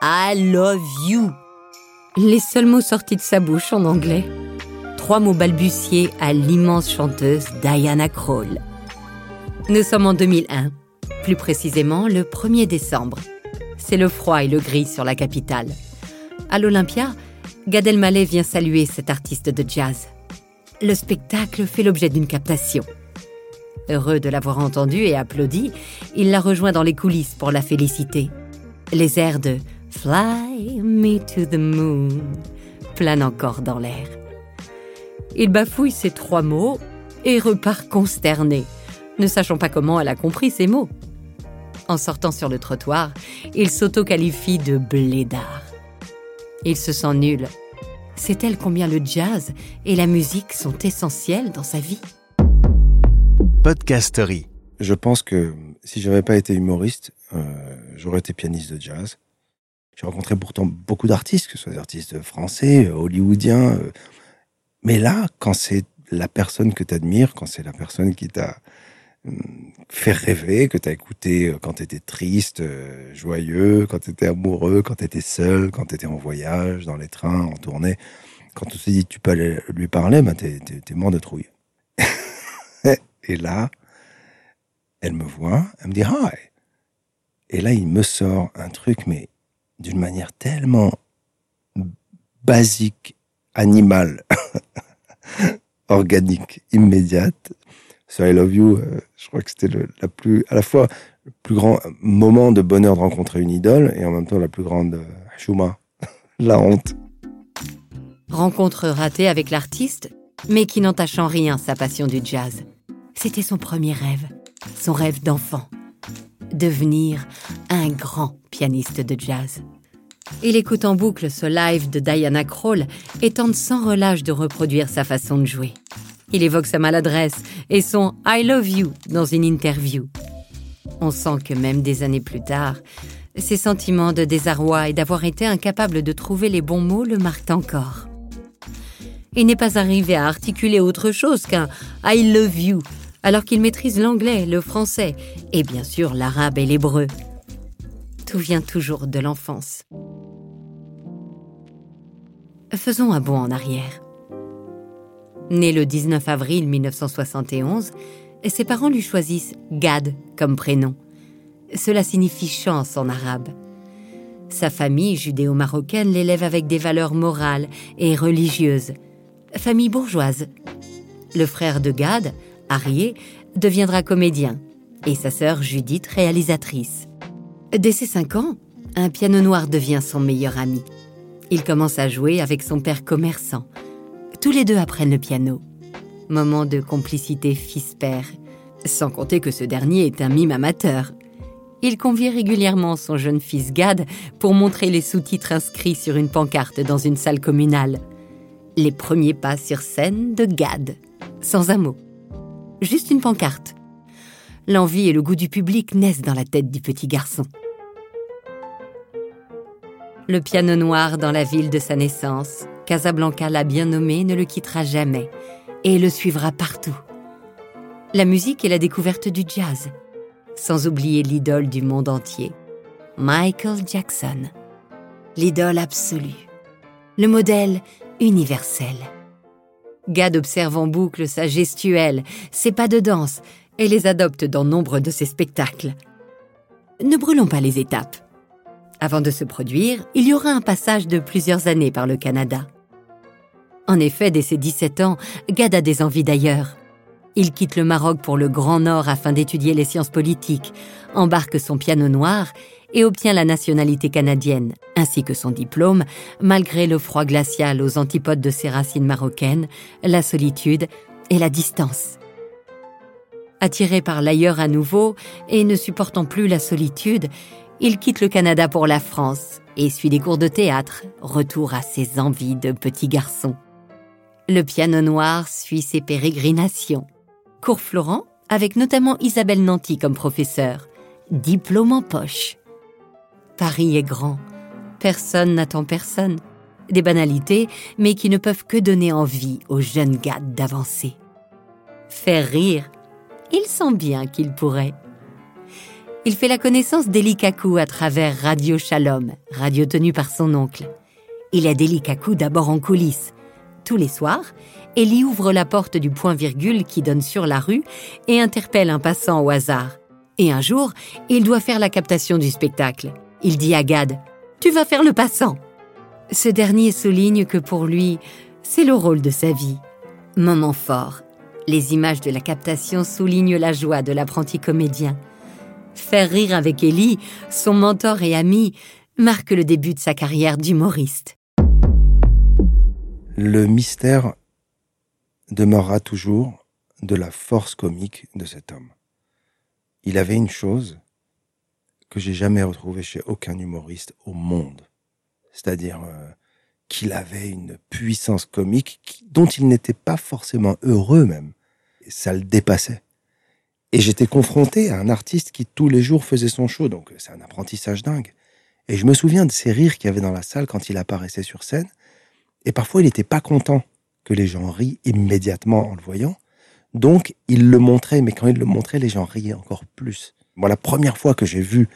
I love you. Les seuls mots sortis de sa bouche en anglais. Trois mots balbutiés à l'immense chanteuse Diana Krall. Nous sommes en 2001, plus précisément le 1er décembre. C'est le froid et le gris sur la capitale. À l'Olympia, Gad Elmaleh vient saluer cet artiste de jazz. Le spectacle fait l'objet d'une captation. Heureux de l'avoir entendu et applaudi, il la rejoint dans les coulisses pour la féliciter. Les airs de Fly me to the moon planent encore dans l'air. Il bafouille ces trois mots et repart consterné, ne sachant pas comment elle a compris ces mots. En sortant sur le trottoir, il s'auto-qualifie de blédard. Il se sent nul. Sait-elle combien le jazz et la musique sont essentiels dans sa vie Podcastery. Je pense que si j'avais pas été humoriste, euh, j'aurais été pianiste de jazz. J'ai rencontré pourtant beaucoup d'artistes, que ce soit des artistes français, hollywoodiens. euh, mais là, quand c'est la personne que tu admires, quand c'est la personne qui t'a hum, fait rêver, que tu as écouté euh, quand tu étais triste, euh, joyeux, quand tu étais amoureux, quand tu étais seul, quand tu étais en voyage, dans les trains, en tournée, quand on s'est dit tu peux aller lui parler, ben t'es, t'es- t'es mort de trouille. Et là, elle me voit, elle me dit hi. Et là, il me sort un truc, mais d'une manière tellement basique, animale, organique, immédiate. Ce I Love You, euh, je crois que c'était la plus, à la fois le plus grand moment de bonheur de rencontrer une idole et en même temps la plus grande euh, chouma, la honte. Rencontre ratée avec l'artiste, mais qui n'entache en rien sa passion du jazz. C'était son premier rêve, son rêve d'enfant. Devenir un grand pianiste de jazz. Il écoute en boucle ce live de Diana Krall et tente sans relâche de reproduire sa façon de jouer. Il évoque sa maladresse et son I love you dans une interview. On sent que même des années plus tard, ses sentiments de désarroi et d'avoir été incapable de trouver les bons mots le marquent encore. Il n'est pas arrivé à articuler autre chose qu'un I love you, alors qu'il maîtrise l'anglais, le français et bien sûr l'arabe et l'hébreu. Tout vient toujours de l'enfance. Faisons un bond en arrière. Né le 19 avril 1971, ses parents lui choisissent Gad comme prénom. Cela signifie chance en arabe. Sa famille judéo-marocaine l'élève avec des valeurs morales et religieuses. Famille bourgeoise. Le frère de Gad, Arié, deviendra comédien et sa sœur Judith réalisatrice. Dès ses 5 ans, un piano noir devient son meilleur ami. Il commence à jouer avec son père commerçant. Tous les deux apprennent le piano. Moment de complicité fils-père, sans compter que ce dernier est un mime amateur. Il convie régulièrement son jeune fils Gad pour montrer les sous-titres inscrits sur une pancarte dans une salle communale. Les premiers pas sur scène de Gad, sans un mot. Juste une pancarte. L'envie et le goût du public naissent dans la tête du petit garçon. Le piano noir dans la ville de sa naissance, Casablanca l'a bien nommé, ne le quittera jamais et le suivra partout. La musique est la découverte du jazz, sans oublier l'idole du monde entier, Michael Jackson. L'idole absolue, le modèle universel. Gad observe en boucle sa gestuelle, ses pas de danse et les adopte dans nombre de ses spectacles. Ne brûlons pas les étapes. Avant de se produire, il y aura un passage de plusieurs années par le Canada. En effet, dès ses 17 ans, Gad a des envies d'ailleurs. Il quitte le Maroc pour le Grand Nord afin d'étudier les sciences politiques, embarque son piano noir et obtient la nationalité canadienne, ainsi que son diplôme, malgré le froid glacial aux antipodes de ses racines marocaines, la solitude et la distance. Attiré par l'ailleurs à nouveau et ne supportant plus la solitude, il quitte le Canada pour la France et suit des cours de théâtre, retour à ses envies de petit garçon. Le piano noir suit ses pérégrinations. Cours Florent, avec notamment Isabelle Nanty comme professeur. Diplôme en poche. Paris est grand. Personne n'attend personne. Des banalités, mais qui ne peuvent que donner envie aux jeunes gars d'avancer. Faire rire, il sent bien qu'il pourrait. Il fait la connaissance d'Eli Kaku à travers Radio Shalom, radio tenue par son oncle. Il aide Eli Kaku d'abord en coulisses. Tous les soirs, Eli ouvre la porte du point-virgule qui donne sur la rue et interpelle un passant au hasard. Et un jour, il doit faire la captation du spectacle. Il dit à Gad Tu vas faire le passant. Ce dernier souligne que pour lui, c'est le rôle de sa vie. Moment fort. Les images de la captation soulignent la joie de l'apprenti comédien. Faire rire avec Ellie, son mentor et ami, marque le début de sa carrière d'humoriste. Le mystère demeurera toujours de la force comique de cet homme. Il avait une chose que j'ai jamais retrouvée chez aucun humoriste au monde. C'est-à-dire euh, qu'il avait une puissance comique dont il n'était pas forcément heureux même. ça le dépassait. Et j'étais confronté à un artiste qui tous les jours faisait son show, donc c'est un apprentissage dingue. Et je me souviens de ces rires qu'il y avait dans la salle quand il apparaissait sur scène. Et parfois, il n'était pas content que les gens rient immédiatement en le voyant. Donc, il le montrait, mais quand il le montrait, les gens riaient encore plus. Moi, la première fois que j'ai vu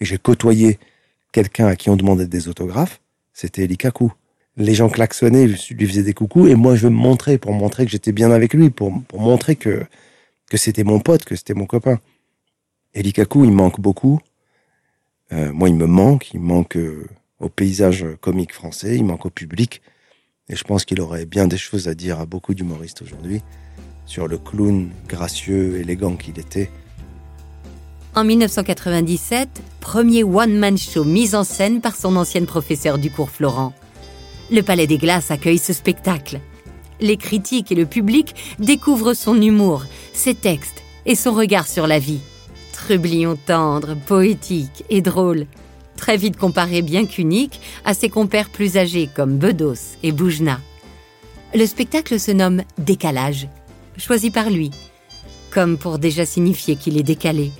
et j'ai côtoyé quelqu'un à qui on demandait des autographes, c'était Eli Kaku. Les gens klaxonnaient, lui faisaient des coucous, et moi, je me montrais pour montrer que j'étais bien avec lui, pour, montrer que, que c'était mon pote, que c'était mon copain. Eli Kaku, il manque beaucoup. Euh, moi, il me manque. Il manque euh, au paysage comique français, il manque au public. Et je pense qu'il aurait bien des choses à dire à beaucoup d'humoristes aujourd'hui sur le clown gracieux, élégant qu'il était. En 1997, premier one-man show mis en scène par son ancienne professeure du cours Florent. Le Palais des Glaces accueille ce spectacle. Les critiques et le public découvrent son humour, ses textes et son regard sur la vie. Trublion tendre, poétique et drôle très vite comparé bien qu'unique à ses compères plus âgés comme Bedos et Boujna. Le spectacle se nomme Décalage, choisi par lui, comme pour déjà signifier qu'il est décalé.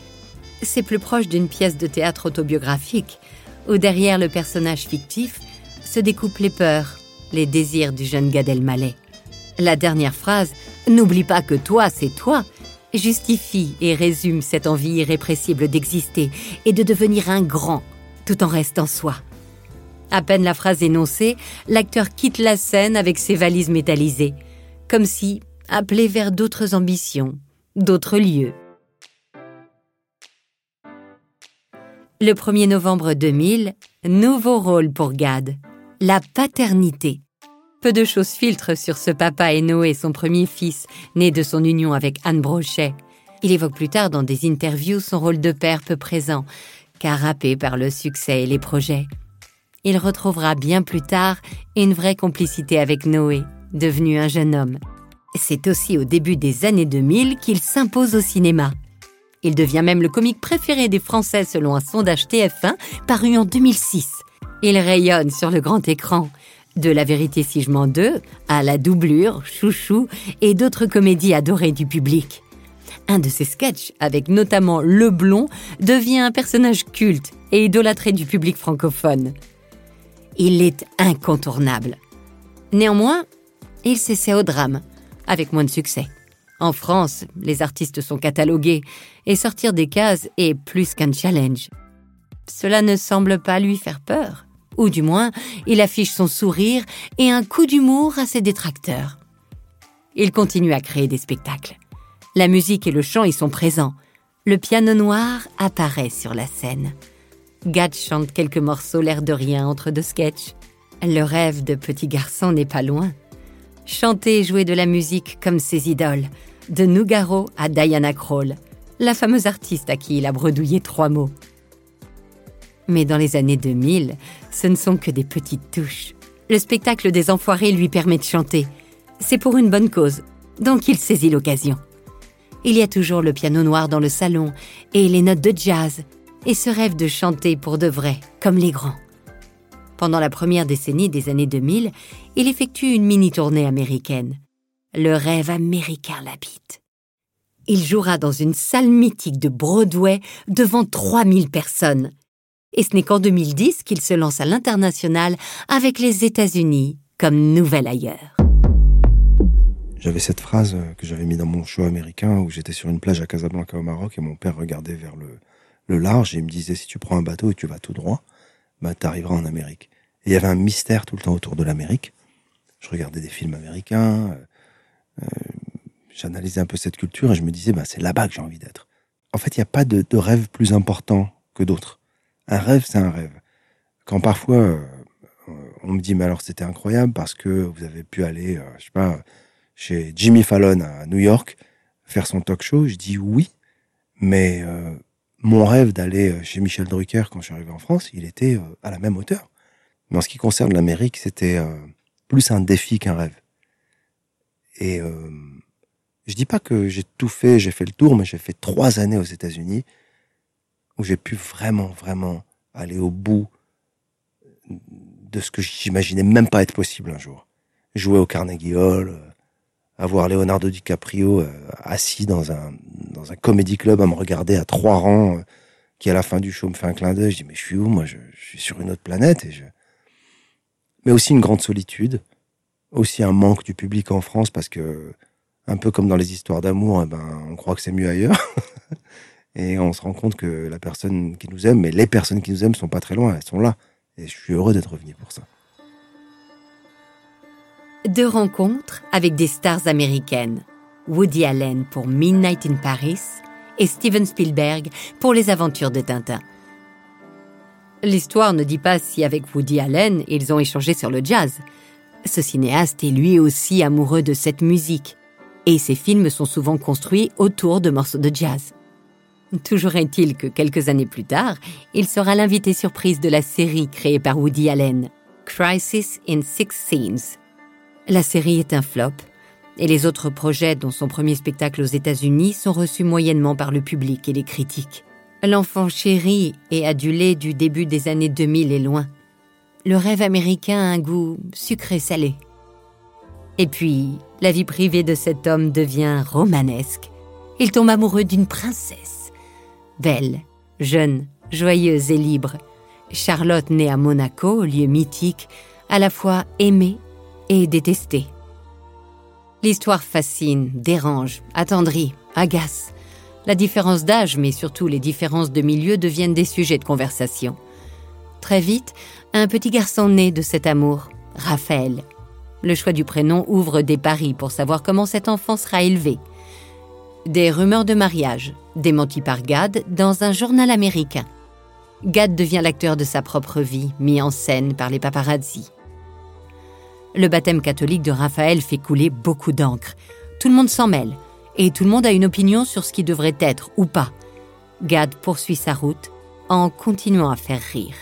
C'est plus proche d'une pièce de théâtre autobiographique, où derrière le personnage fictif se découpent les peurs, les désirs du jeune Gad Elmaleh. La dernière phrase, N'oublie pas que toi, c'est toi, justifie et résume cette envie irrépressible d'exister et de devenir un grand, tout en restant soi. À peine la phrase énoncée, l'acteur quitte la scène avec ses valises métallisées, comme si appelé vers d'autres ambitions, d'autres lieux. Le 1er novembre 2000, nouveau rôle pour Gad, la paternité. Peu de choses filtrent sur ce papa et Noé, son premier fils, né de son union avec Anne Brochet. Il évoque plus tard dans des interviews son rôle de père peu présent, carapé par le succès et les projets. Il retrouvera bien plus tard une vraie complicité avec Noé, devenu un jeune homme. C'est aussi au début des années 2000 qu'il s'impose au cinéma. Il devient même le comique préféré des Français selon un sondage TF1 paru en 2006. Il rayonne sur le grand écran, de La vérité si je m'en deux à La doublure, Chouchou et d'autres comédies adorées du public. Un de ses sketchs, avec notamment Le Blond, devient un personnage culte et idolâtré du public francophone. Il est incontournable. Néanmoins, il s'essaie au drame, avec moins de succès. En France, les artistes sont catalogués et sortir des cases est plus qu'un challenge. Cela ne semble pas lui faire peur, ou du moins, il affiche son sourire et un coup d'humour à ses détracteurs. Il continue à créer des spectacles. La musique et le chant y sont présents. Le piano noir apparaît sur la scène. Gad chante quelques morceaux l'air de rien entre deux sketchs. Le rêve de petit garçon n'est pas loin. Chanter et jouer de la musique comme ses idoles, de Nougaro à Diana Krall, la fameuse artiste à qui il a bredouillé trois mots. Mais dans les années 2000, ce ne sont que des petites touches. Le spectacle des enfoirés lui permet de chanter. C'est pour une bonne cause, donc il saisit l'occasion. Il y a toujours le piano noir dans le salon et les notes de jazz et ce rêve de chanter pour de vrai, comme les grands. Pendant la première décennie des années 2000, il effectue une mini-tournée américaine. Le rêve américain l'habite. Il jouera dans une salle mythique de Broadway devant 3000 personnes. Et ce n'est qu'en 2010 qu'il se lance à l'international avec les États-Unis comme nouvel ailleurs. J'avais cette phrase que j'avais mis dans mon show américain où j'étais sur une plage à Casablanca au Maroc et mon père regardait vers le, le large et il me disait si tu prends un bateau et tu vas tout droit, bah, tu arriveras en Amérique. Et il y avait un mystère tout le temps autour de l'Amérique. Je regardais des films américains, euh, j'analysais un peu cette culture et je me disais bah, c'est là-bas que j'ai envie d'être. En fait, il n'y a pas de, rêve plus important que d'autres. Un rêve, c'est un rêve. Quand parfois euh, on me dit mais alors c'était incroyable parce que vous avez pu aller, euh, je sais pas, chez Jimmy Fallon à New York faire son talk show, je dis oui, mais euh, mon rêve d'aller euh, chez Michel Drucker quand je suis arrivé en France, il était euh, à la même hauteur. Mais en ce qui concerne l'Amérique, c'était euh, plus un défi qu'un rêve. Et euh, je dis pas que j'ai tout fait, j'ai fait le tour, mais j'ai fait trois années aux États-Unis où j'ai pu vraiment, vraiment aller au bout de ce que j'imaginais même pas être possible un jour. Jouer au Carnegie Hall, euh, avoir Leonardo DiCaprio euh, assis dans un, dans un comédie club à me regarder à trois rangs, euh, qui à la fin du show me fait un clin d'œil. Je dis, mais je suis où Moi, je, suis sur une autre planète. Mais aussi une grande solitude, aussi un manque du public en France, parce que, un peu comme dans les histoires d'amour, eh ben, on croit que c'est mieux ailleurs. et on se rend compte que la personne qui nous aime, mais les personnes qui nous aiment sont pas très loin, elles sont là. Et je suis heureux d'être revenu pour ça. Deux rencontres avec des stars américaines. Woody Allen pour Midnight in Paris et Steven Spielberg pour Les aventures de Tintin. L'histoire ne dit pas si avec Woody Allen ils ont échangé sur le jazz. Ce cinéaste est lui aussi amoureux de cette musique et ses films sont souvent construits autour de morceaux de jazz. Toujours est-il que quelques années plus tard, il sera l'invité surprise de la série créée par Woody Allen, Crisis in Six Scenes. La série est un flop, et les autres projets, dont son premier spectacle aux États-Unis, sont reçus moyennement par le public et les critiques. L'enfant chéri et adulé du début des années 2000 est loin. Le rêve américain a un goût sucré-salé. Et puis, la vie privée de cet homme devient romanesque. Il tombe amoureux d'une princesse. Belle, jeune, joyeuse et libre. Charlotte née à Monaco, lieu mythique, à la fois aimée et détestée. L'histoire fascine, dérange, attendrit, agace. La différence d'âge, mais surtout les différences de milieu deviennent des sujets de conversation. Très vite, un petit garçon naît de cet amour, Raphaël. Le choix du prénom ouvre des paris pour savoir comment cet enfant sera élevé. Des rumeurs de mariage, démenties par Gad dans un journal américain. Gad devient l'acteur de sa propre vie, mis en scène par les paparazzi. Le baptême catholique de Raphaël fait couler beaucoup d'encre. Tout le monde s'en mêle, et tout le monde a une opinion sur ce qui devrait être ou pas. Gad poursuit sa route en continuant à faire rire.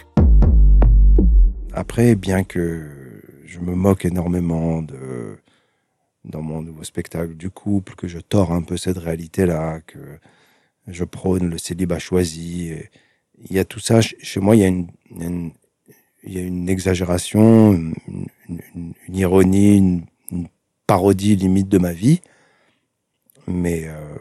Après, bien que je me moque énormément de dans mon nouveau spectacle du couple, que je tords un peu cette réalité-là, que je prône le célibat choisi. Il y a tout ça. Chez moi, il y a une, exagération, une, ironie, une, une, parodie limite de ma vie. Mais euh,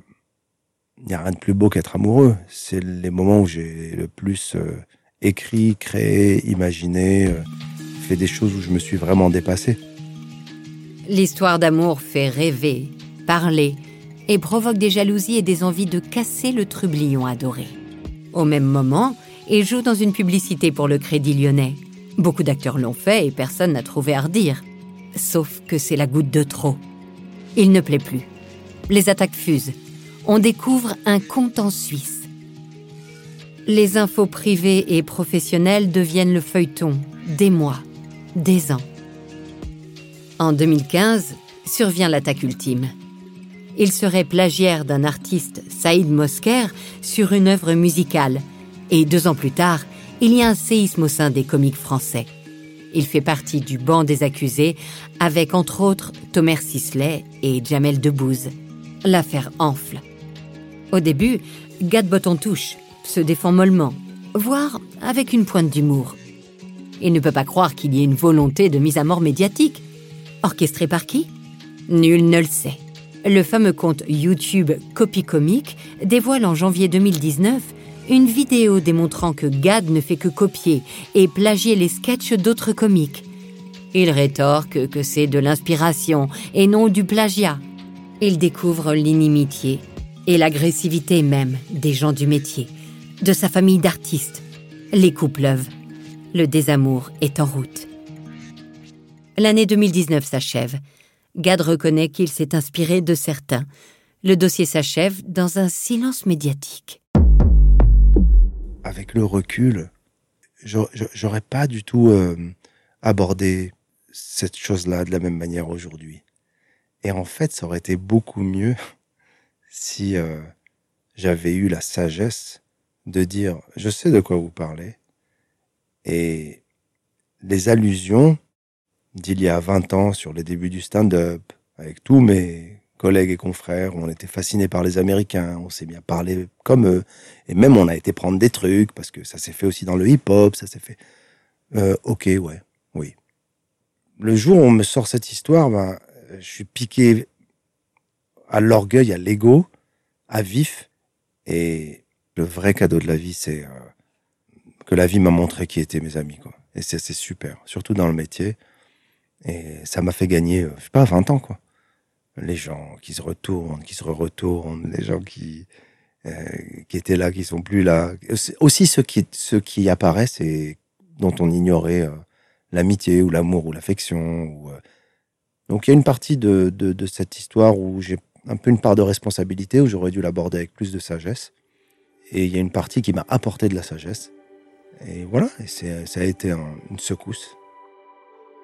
il n'y a rien de plus beau qu'être amoureux. C'est les moments où j'ai le plus euh, écrit, créé, imaginé, euh, fait des choses où je me suis vraiment dépassé. L'histoire d'amour fait rêver, parler et provoque des jalousies et des envies de casser le trublion adoré. Au même moment, il joue dans une publicité pour le Crédit Lyonnais. Beaucoup d'acteurs l'ont fait et personne n'a trouvé à redire. Sauf que c'est la goutte de trop. Il ne plaît plus. Les attaques fusent. On découvre un compte en Suisse. Les infos privées et professionnelles deviennent le feuilleton des mois, des ans. En 2015, survient l'attaque ultime. Il serait plagiaire d'un artiste, Saïd Mosker, sur une œuvre musicale. Et deux ans plus tard, il y a un séisme au sein des comiques français. Il fait partie du banc des accusés, avec entre autres Thomas Sisley et Jamel Debbouze. L'affaire enfle. Au début, Gad Botton touche, se défend mollement, voire avec une pointe d'humour. Il ne peut pas croire qu'il y ait une volonté de mise à mort médiatique. Orchestrée par qui? Nul ne le sait. Le fameux compte YouTube Copy Comique dévoile en janvier 2019 une vidéo démontrant que Gad ne fait que copier et plagier les sketchs d'autres comiques. Il rétorque que c'est de l'inspiration et non du plagiat. Il découvre l'inimitié et l'agressivité même des gens du métier, de sa famille d'artistes. Les coups pleuvent. Le désamour est en route. L'année 2019 s'achève. Gad reconnaît qu'il s'est inspiré de certains. Le dossier s'achève dans un silence médiatique. Avec le recul, j'aurais pas du tout euh, abordé cette chose-là de la même manière aujourd'hui. Et en fait, ça aurait été beaucoup mieux si euh, j'avais eu la sagesse de dire je sais de quoi vous parlez. Et les allusions d'il y a 20 ans sur les débuts du stand-up, avec tous mes collègues et confrères, on était fascinés par les Américains, on s'est bien parlé comme eux, et même on a été prendre des trucs, parce que ça s'est fait aussi dans le hip-hop, ça s'est fait... Euh, ok, ouais, oui. Le jour où on me sort cette histoire, ben, je suis piqué à l'orgueil, à l'ego, à vif, et le vrai cadeau de la vie, c'est euh, que la vie m'a montré qui étaient mes amis, quoi. Et c'est super, surtout dans le métier. Et ça m'a fait gagner, euh, je sais pas, 20 ans, quoi. Les gens qui se retournent, qui se retournent, les gens qui, euh, qui étaient là, qui sont plus là. Aussi ceux qui, ceux qui apparaissent et dont on ignorait l'amitié ou l'amour ou l'affection. Donc il y a une partie de, de cette histoire où j'ai un peu une part de responsabilité, où j'aurais dû l'aborder avec plus de sagesse. Et il y a une partie qui m'a apporté de la sagesse. Et voilà, ça a été une secousse.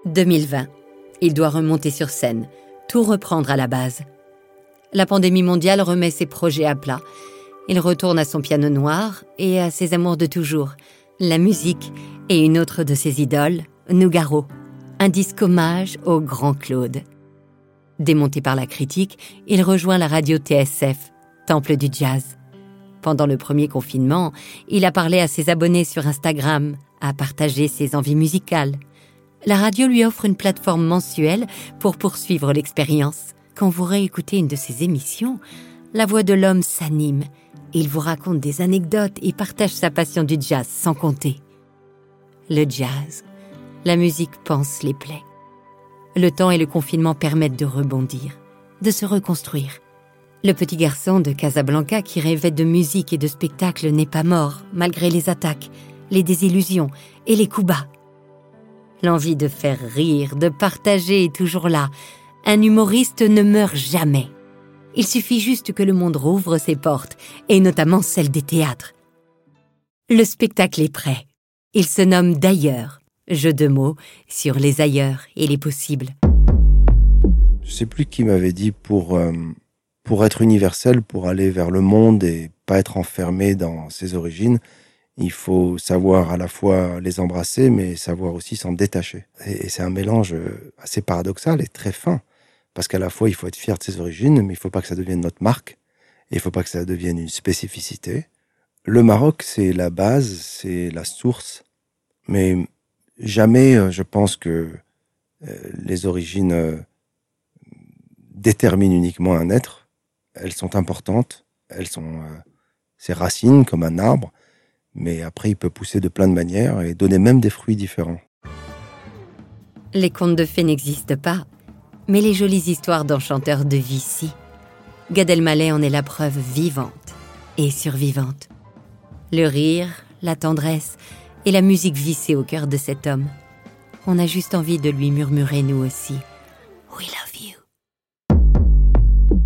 2020. Il doit remonter sur scène, tout reprendre à la base. La pandémie mondiale remet ses projets à plat. Il retourne à son piano noir et à ses amours de toujours, la musique et une autre de ses idoles, Nougaro, un disque hommage au grand Claude. Démonté par la critique, il rejoint la radio TSF, temple du jazz. Pendant le premier confinement, il a parlé à ses abonnés sur Instagram, a partagé ses envies musicales. La radio lui offre une plateforme mensuelle pour poursuivre l'expérience. Quand vous réécoutez une de ses émissions, la voix de l'homme s'anime. Il vous raconte des anecdotes et partage sa passion du jazz sans compter. Le jazz, la musique pense les plaies. Le temps et le confinement permettent de rebondir, de se reconstruire. Le petit garçon de Casablanca qui rêvait de musique et de spectacle n'est pas mort, malgré les attaques, les désillusions et les coups bas. L'envie de faire rire, de partager est toujours là. Un humoriste ne meurt jamais. Il suffit juste que le monde rouvre ses portes, et notamment celles des théâtres. Le spectacle est prêt. Il se nomme D'ailleurs, jeu de mots sur les ailleurs et les possibles. Je sais plus qui m'avait dit pour euh, pour être universel, pour aller vers le monde et pas être enfermé dans ses origines, il faut savoir à la fois les embrasser, mais savoir aussi s'en détacher. Et, c'est un mélange assez paradoxal et très fin, parce qu'à la fois il faut être fier de ses origines, mais il faut pas que ça devienne notre marque, il faut pas que ça devienne une spécificité. Le Maroc, c'est la base, c'est la source, mais jamais, euh, je pense que euh, les origines euh, déterminent uniquement un être elles sont importantes, elles sont euh, ses racines comme un arbre, mais après il peut pousser de plein de manières et donner même des fruits différents. Les contes de fées n'existent pas, mais les jolies histoires d'enchanteurs de vie si. Gad Elmaleh en est la preuve vivante et survivante. Le rire, la tendresse et la musique vissée au cœur de cet homme. On a juste envie de lui murmurer nous aussi. We love you.